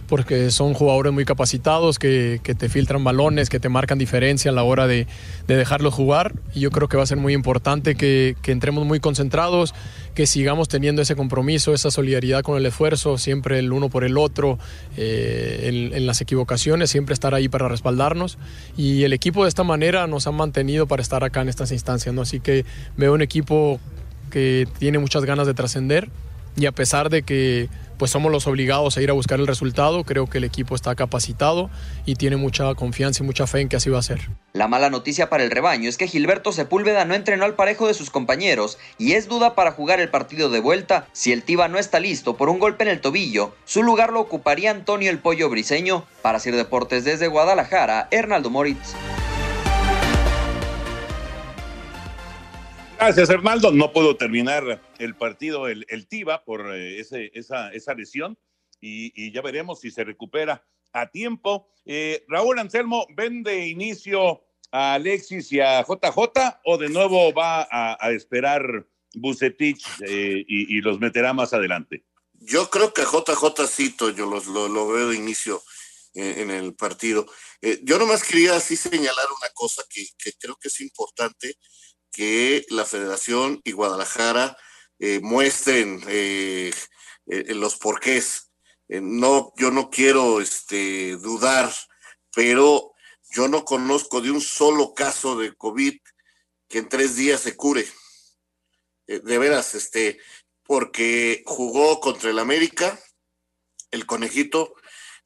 porque son jugadores muy capacitados que, que te filtran balones, que te marcan diferencia a la hora de, de dejarlos jugar. Y yo creo que va a ser muy importante que, que entremos muy concentrados, que sigamos teniendo ese compromiso, esa solidaridad con el esfuerzo, siempre el uno por el otro, eh, en, en las equivocaciones, siempre estar ahí para respaldarnos. Y el equipo de esta manera nos ha mantenido para estar acá en estas instancias, ¿no? Así que veo un equipo que tiene muchas ganas de trascender y a pesar de que pues somos los obligados a ir a buscar el resultado, creo que el equipo está capacitado y tiene mucha confianza y mucha fe en que así va a ser. La mala noticia para el rebaño es que Gilberto Sepúlveda no entrenó al parejo de sus compañeros y es duda para jugar el partido de vuelta. Si el Tiba no está listo por un golpe en el tobillo, su lugar lo ocuparía Antonio el Pollo Briseño. Para hacer deportes desde Guadalajara, Hernaldo Moritz. Gracias, Hernaldo. No puedo terminar el partido, el, el Tiba, por eh, ese, esa, esa lesión y, ya veremos si se recupera a tiempo. Eh, Raúl Anselmo, ¿ven de inicio a Alexis y a JJ o de nuevo va a, esperar Bucetich eh, y, y, los meterá más adelante? Yo creo que JJ cito, yo los, lo, lo, veo de inicio en, en el partido. Eh, yo nomás quería así señalar una cosa que, que creo que es importante que la Federación y Guadalajara eh, muestren eh, eh, los porqués. no, yo no quiero este, dudar, pero yo no conozco de un solo caso de COVID que en tres días se cure. de veras, este, porque jugó contra el América, el conejito,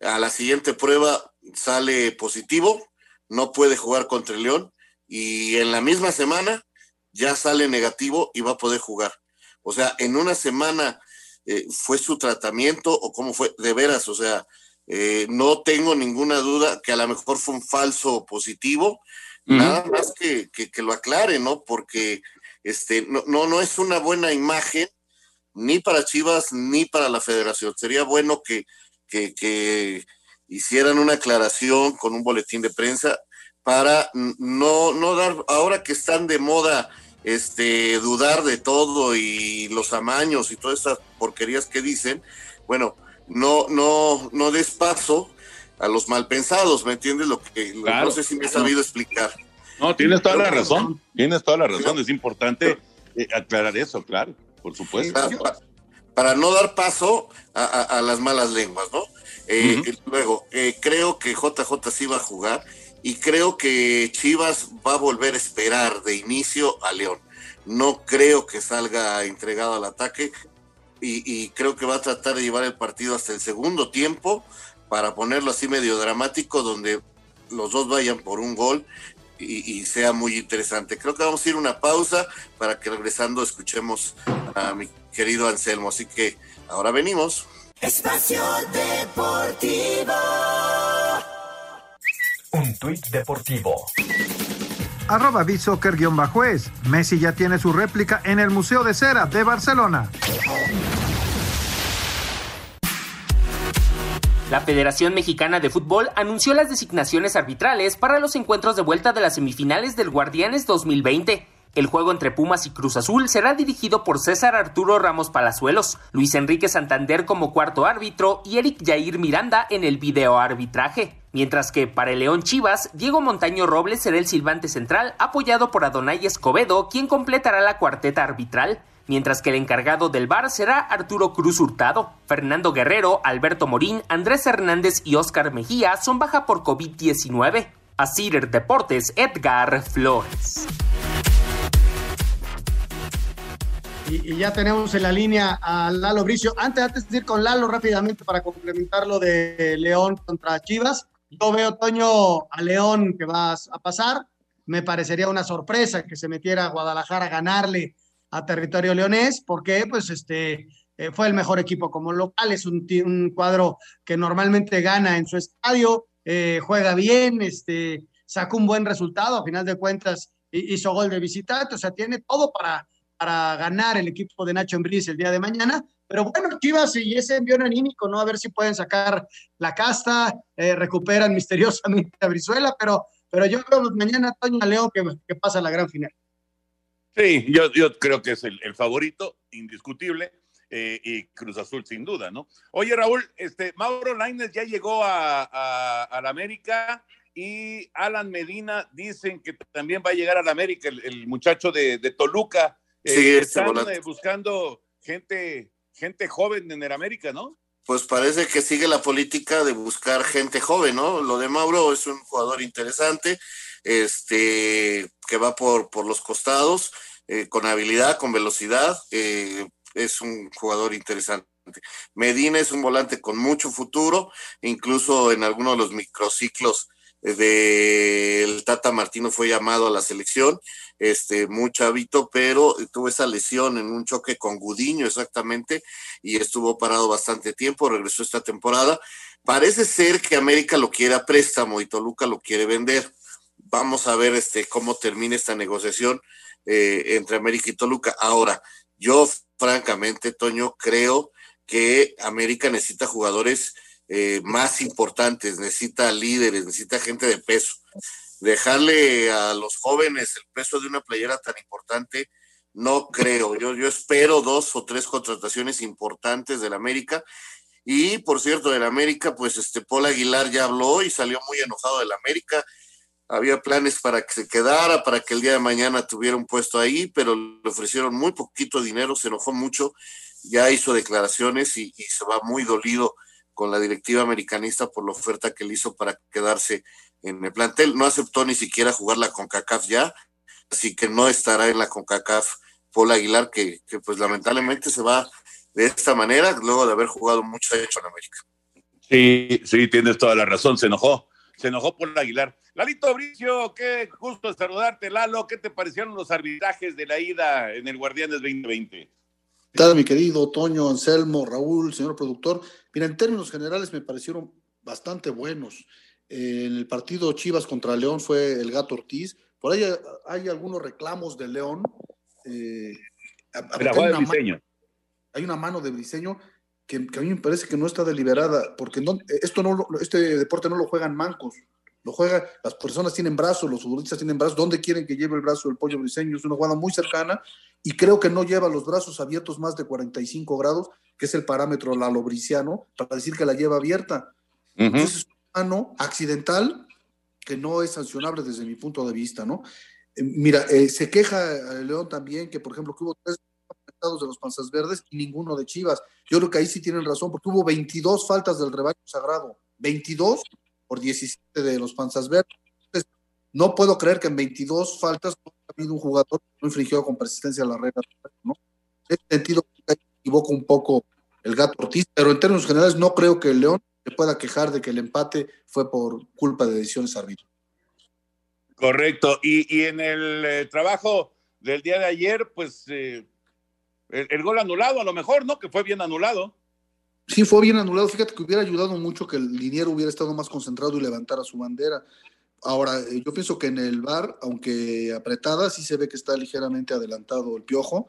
a la siguiente prueba sale positivo, no puede jugar contra el León, y en la misma semana ya sale negativo y va a poder jugar. O sea, en una semana eh, fue su tratamiento o cómo fue, de veras, o sea, eh, no tengo ninguna duda que a lo mejor fue un falso positivo, uh -huh. nada más que, que, que, lo aclare, ¿no? Porque este, no, no, no es una buena imagen ni para Chivas ni para la federación. Sería bueno que, que, que hicieran una aclaración con un boletín de prensa para no, no dar, ahora que están de moda este, dudar de todo y los amaños y todas esas porquerías que dicen, bueno, no, no, no des paso a los malpensados, ¿me entiendes? Lo que claro, no sé si me he sabido explicar. No, tienes toda la razón, tienes toda la razón, es importante eh, aclarar eso, claro, por supuesto. Para, para no dar paso a, a, a, las malas lenguas, ¿no? Eh, uh -huh. Luego, eh, creo que JJ sí va a jugar y creo que Chivas va a volver a esperar de inicio a León. No creo que salga entregado al ataque y, creo que va a tratar de llevar el partido hasta el segundo tiempo para ponerlo así medio dramático donde los dos vayan por un gol y, y sea muy interesante. Creo que vamos a ir una pausa para que regresando escuchemos a mi querido Anselmo. Así que ahora venimos. Espacio Deportivo. Un tuit deportivo. Arroba. Messi ya tiene su réplica en el Museo de Cera de Barcelona. La Federación Mexicana de Fútbol anunció las designaciones arbitrales para los encuentros de vuelta de las semifinales del Guardianes 2020. El juego entre Pumas y Cruz Azul será dirigido por César Arturo Ramos Palazuelos, Luis Enrique Santander como cuarto árbitro y Eric Jair Miranda en el video arbitraje. Mientras que para el León Chivas, Diego Montaño Robles será el silbante central, apoyado por Adonai Escobedo, quien completará la cuarteta arbitral. Mientras que el encargado del bar será Arturo Cruz Hurtado. Fernando Guerrero, Alberto Morín, Andrés Hernández y Oscar Mejía son baja por COVID-19. A Deportes, Edgar Flores. Y, ya tenemos en la línea a Lalo Bricio. Antes, antes de ir con Lalo rápidamente para complementar lo de León contra Chivas, yo veo, Toño, a León que va a pasar. Me parecería una sorpresa que se metiera a Guadalajara a ganarle a territorio leonés, porque pues este eh, fue el mejor equipo como local, es un, cuadro que normalmente gana en su estadio, eh, juega bien, este, sacó un buen resultado, a final de cuentas hizo gol de visitante, o sea, tiene todo para, para ganar el equipo de Nacho Embriz el día de mañana. Pero bueno, Chivas y ese envión anímico, ¿no? A ver si pueden sacar la casta, eh, recuperan misteriosamente a Brizuela, pero, pero yo creo que mañana Toño León que, que pasa la gran final. Sí, yo, yo creo que es el, favorito, indiscutible, eh, y Cruz Azul sin duda, ¿no? Oye, Raúl, este, Mauro Lainez ya llegó a, a, la América y Alan Medina dicen que también va a llegar a la América, el, muchacho de, Toluca. Eh, sí, están eh, buscando gente, gente joven en el América, ¿no? Pues parece que sigue la política de buscar gente joven, ¿no? Lo de Mauro es un jugador interesante, este, que va por, por los costados, eh, con habilidad, con velocidad, es un jugador interesante. Medina es un volante con mucho futuro, incluso en algunos de los microciclos del Tata Martino fue llamado a la selección, este, muy chavito, pero tuvo esa lesión en un choque con Gudiño exactamente y estuvo parado bastante tiempo, regresó esta temporada. Parece ser que América lo quiere a préstamo y Toluca lo quiere vender. Vamos a ver este, cómo termina esta negociación eh, entre América y Toluca. Ahora, yo francamente, Toño, creo que América necesita jugadores eh, más importantes, necesita líderes, necesita gente de peso. Dejarle a los jóvenes el peso de una playera tan importante, no creo. Yo, yo espero dos o tres contrataciones importantes del América. Y por cierto, del América, pues este Paul Aguilar ya habló y salió muy enojado del América. Había planes para que se quedara, para que el día de mañana tuviera un puesto ahí, pero le ofrecieron muy poquito dinero, se enojó mucho, ya hizo declaraciones y se va muy dolido con la directiva americanista por la oferta que le hizo para quedarse en el plantel. No aceptó ni siquiera jugar la CONCACAF ya, así que no estará en la CONCACAF Paul Aguilar, que, pues lamentablemente se va de esta manera luego de haber jugado mucho hecho en América. Sí, sí, tienes toda la razón, se enojó, se enojó Paul Aguilar. Lalito Bricio, qué gusto saludarte, Lalo, ¿qué te parecieron los arbitrajes de la ida en el Guardianes 2020? ¿Qué tal, mi querido Toño, Anselmo, Raúl, señor productor? Mira, en términos generales me parecieron bastante buenos. En el partido Chivas contra León fue el gato Ortiz. Por ahí hay algunos reclamos de León. Eh, hay, una mano, hay una mano de Briseño que, a mí me parece que no está deliberada, porque no, esto no, este deporte no lo juegan mancos. Lo juega, las personas tienen brazos, los futbolistas tienen brazos. ¿Dónde quieren que lleve el brazo el pollo briseño? Es una jugada muy cercana y creo que no lleva los brazos abiertos más de 45 grados, que es el parámetro lalobriciano, para decir que la lleva abierta. Entonces es una mano accidental que no es sancionable desde mi punto de vista, ¿no? Eh, mira, eh, se queja el León también que, por ejemplo, que hubo tres de los panzas verdes y ninguno de Chivas. Yo creo que ahí sí tienen razón, porque hubo 22 faltas del rebaño sagrado. 22 por 17 de los panzas verdes. no puedo creer que en 22 faltas no ha habido un jugador que no infringió con persistencia la regla. ¿no? En ese sentido, equivoco un poco el gato Ortiz, pero en términos generales no creo que el León se pueda quejar de que el empate fue por culpa de decisiones arbitrales. Correcto. Y, en el eh, trabajo del día de ayer, pues eh, el, gol anulado, a lo mejor, ¿no? Que fue bien anulado. Sí, fue bien anulado. Fíjate que hubiera ayudado mucho que el liniero hubiera estado más concentrado y levantara su bandera. Ahora, eh, yo pienso que en el bar, aunque apretada, sí se ve que está ligeramente adelantado el piojo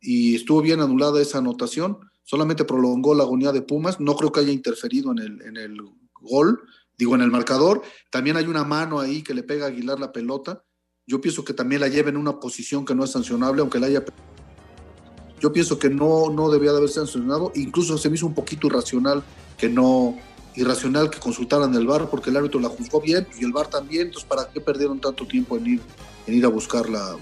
y estuvo bien anulada esa anotación. Solamente prolongó la agonía de Pumas. No creo que haya interferido en el, en el gol, digo, en el marcador. También hay una mano ahí que le pega a Aguilar la pelota. Yo pienso que también la lleva en una posición que no es sancionable, aunque la haya yo pienso que no, no debía de haber sancionado, incluso se me hizo un poquito irracional que no, irracional que consultaran el VAR porque el árbitro la juzgó bien y el VAR también, entonces ¿para qué perdieron tanto tiempo en ir, en ir a buscar la,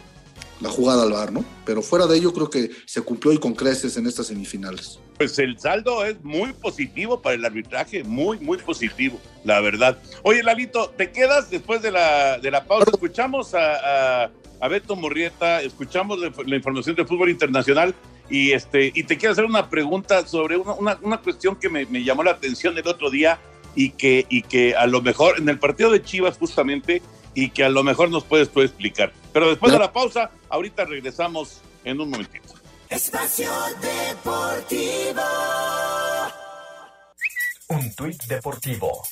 la jugada al VAR, ¿no? Pero fuera de ello creo que se cumplió y con creces en estas semifinales. Pues el saldo es muy positivo para el arbitraje, muy, muy positivo, la verdad. Oye, Lalito, ¿te quedas después de la, de la pausa? Escuchamos a, a Beto Murrieta, escuchamos la información de fútbol internacional y, este, y te quiero hacer una pregunta sobre una, una, cuestión que me, me, llamó la atención el otro día y que, y que a lo mejor en el partido de Chivas justamente y que a lo mejor nos puedes tú explicar. Pero después de la pausa, ahorita regresamos en un momentito. Espacio Deportivo. Un tuit deportivo.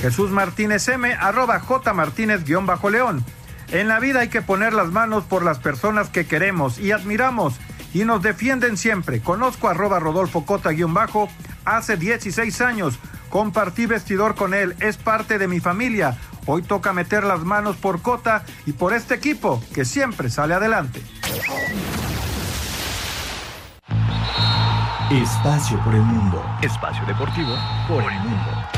Jesús Martínez M, arroba J Martínez guion bajo León. En la vida hay que poner las manos por las personas que queremos y admiramos y nos defienden siempre. Conozco a arroba Rodolfo Cota guion bajo hace 16 años. Compartí vestidor con él, es parte de mi familia. Hoy toca meter las manos por Cota y por este equipo que siempre sale adelante. Espacio por el mundo. Espacio deportivo por el mundo.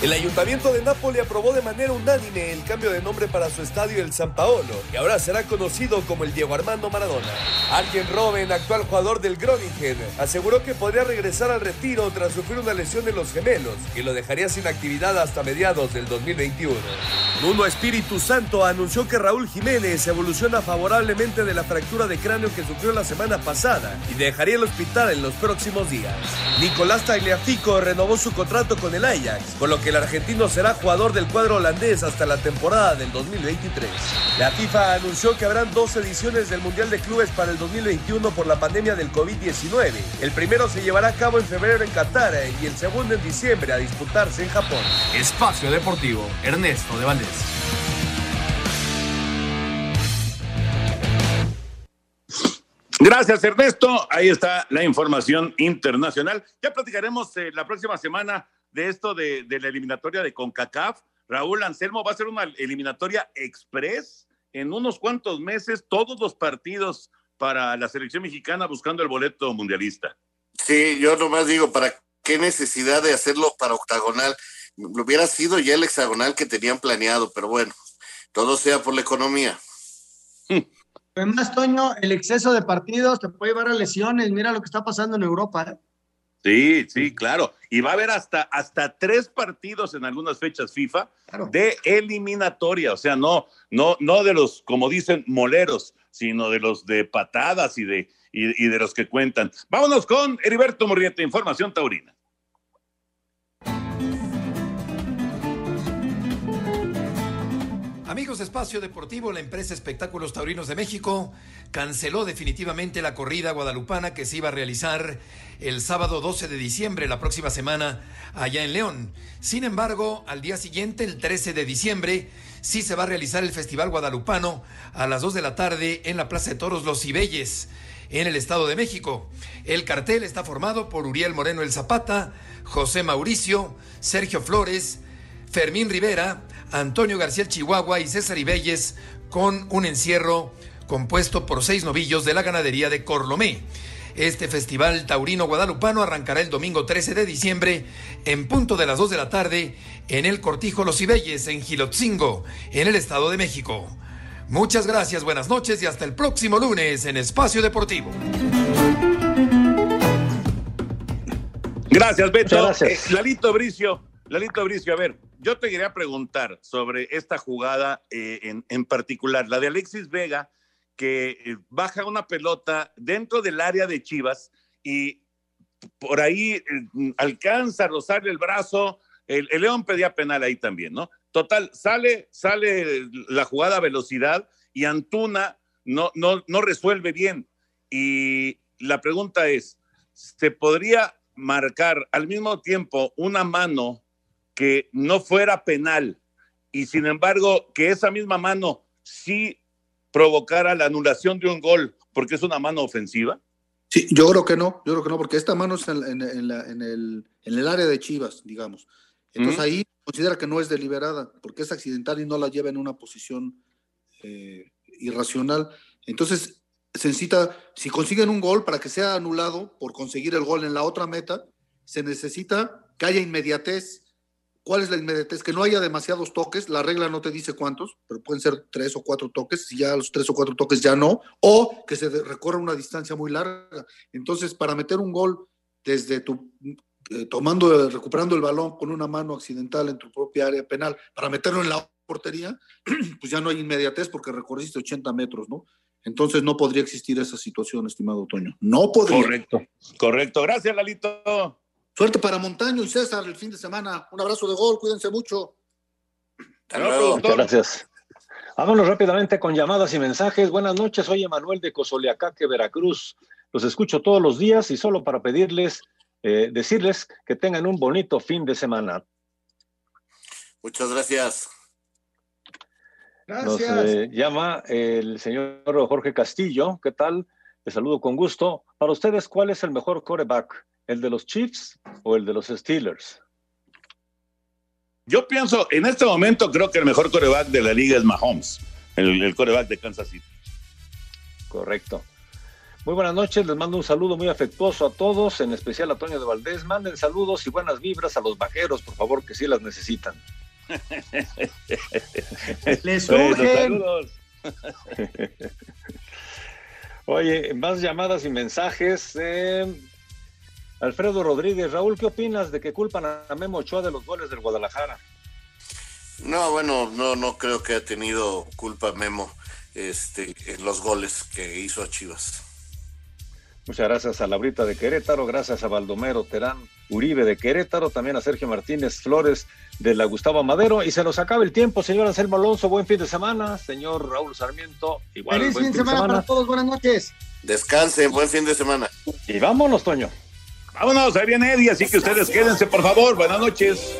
El ayuntamiento de Nápoles aprobó de manera unánime el cambio de nombre para su estadio el San Paolo, que ahora será conocido como el Diego Armando Maradona. Arjen Robben, actual jugador del Groningen, aseguró que podría regresar al retiro tras sufrir una lesión en los gemelos, que lo dejaría sin actividad hasta mediados del 2021. Nuno Espíritu Santo anunció que Raúl Jiménez evoluciona favorablemente de la fractura de cráneo que sufrió la semana pasada y dejaría el hospital en los próximos días. Nicolás Tagliafico renovó su contrato con el Ajax, con lo que el argentino será jugador del cuadro holandés hasta la temporada del 2023. La FIFA anunció que habrán dos ediciones del Mundial de Clubes para el 2021 por la pandemia del COVID-19. El primero se llevará a cabo en febrero en Qatar y el segundo en diciembre a disputarse en Japón. Espacio Deportivo, Ernesto de Valdés. Gracias, Ernesto. Ahí está la información internacional. Ya platicaremos eh, la próxima semana de esto de, la eliminatoria de CONCACAF. Raúl Anselmo va a ser una eliminatoria express en unos cuantos meses, todos los partidos para la selección mexicana buscando el boleto mundialista. Sí, yo nomás digo, ¿para qué necesidad de hacerlo para octagonal? Lo hubiera sido ya el hexagonal que tenían planeado, pero bueno, todo sea por la economía. Además, Toño, el exceso de partidos te puede llevar a lesiones. Mira lo que está pasando en Europa. ¿eh? Sí, sí, claro. Y va a haber hasta, hasta tres partidos en algunas fechas FIFA de eliminatoria. O sea, no, no, no de los, como dicen, moleros, sino de los de patadas y de, y, y de los que cuentan. Vámonos con Heriberto Murrieta, Información Taurina. Amigos de Espacio Deportivo, la empresa Espectáculos Taurinos de México canceló definitivamente la corrida guadalupana que se iba a realizar el sábado 12 de diciembre, la próxima semana, allá en León. Sin embargo, al día siguiente, el 13 de diciembre, sí se va a realizar el Festival Guadalupano a las 2 de la tarde en la Plaza de Toros Los Cibelles, en el Estado de México. El cartel está formado por Uriel Moreno El Zapata, José Mauricio, Sergio Flores, Fermín Rivera, Antonio García Chihuahua y César Ibelles con un encierro compuesto por seis novillos de la ganadería de Corlomé. Este festival taurino guadalupano arrancará el domingo 13 de diciembre en punto de las 2 de la tarde en el Cortijo Los Ibelles en Gilotzingo, en el Estado de México. Muchas gracias, buenas noches y hasta el próximo lunes en Espacio Deportivo. Gracias, Beto. Gracias. Eh, Lalito Bricio, Lalito Bricio, a ver, yo te quería preguntar sobre esta jugada eh, en, particular, la de Alexis Vega, que eh, baja una pelota dentro del área de Chivas y por ahí eh, alcanza a rozarle el brazo. El, León pedía penal ahí también, ¿no? Total, sale, sale la jugada a velocidad y Antuna no, no, no resuelve bien. Y la pregunta es, ¿se podría marcar al mismo tiempo una mano que no fuera penal y sin embargo que esa misma mano sí provocara la anulación de un gol porque es una mano ofensiva? Sí, yo creo que no, yo creo que no, porque esta mano es en, el, área de Chivas, digamos. Entonces ahí considera que no es deliberada, porque es accidental y no la lleva en una posición eh, irracional. Entonces se necesita, si consiguen un gol para que sea anulado por conseguir el gol en la otra meta, se necesita que haya inmediatez ¿Cuál es la inmediatez? Que no haya demasiados toques, la regla no te dice cuántos, pero pueden ser tres o cuatro toques, si ya los tres o cuatro toques ya no, o que se recorra una distancia muy larga. Entonces, para meter un gol desde tu, eh, tomando, recuperando el balón con una mano accidental en tu propia área penal, para meterlo en la portería, pues ya no hay inmediatez porque recorriste 80 metros, ¿no? Entonces no podría existir esa situación, estimado Toño. No podría. Correcto, correcto. Gracias, Lalito. Suerte para Montaño y César el fin de semana. Un abrazo de gol, cuídense mucho. Muchas gracias. Vámonos rápidamente con llamadas y mensajes. Buenas noches, soy Emanuel de Cosoleacaque, Veracruz. Los escucho todos los días y solo para pedirles, eh, decirles que tengan un bonito fin de semana. Muchas gracias. Nos eh, llama el señor Jorge Castillo. ¿Qué tal? Les saludo con gusto. Para ustedes, ¿cuál es el mejor quarterback? ¿El de los Chiefs o el de los Steelers? Yo pienso, en este momento creo que el mejor coreback de la liga es Mahomes, el, el coreback de Kansas City. Correcto. Muy buenas noches, les mando un saludo muy afectuoso a todos, en especial a Toño de Valdés. Manden saludos y buenas vibras a los vaqueros, por favor, que sí las necesitan. Les surgen. Oye, más llamadas y mensajes. eh, Alfredo Rodríguez, Raúl, ¿qué opinas de que culpan a Memo Ochoa de los goles del Guadalajara? No, bueno, no, no creo que haya tenido culpa Memo este, en los goles que hizo a Chivas. Muchas gracias a Laurita de Querétaro, gracias a Baldomero Terán Uribe de Querétaro, también a Sergio Martínez Flores de la Gustavo Madero. Y se nos acaba el tiempo, señor Anselmo Alonso, buen fin de semana. Señor Raúl Sarmiento, igual. Feliz buen fin de semana para todos, buenas noches. Descansen, buen fin de semana. Y vámonos, Toño. Vámonos, ahí viene Eddie, así que ustedes quédense, por favor. Buenas noches.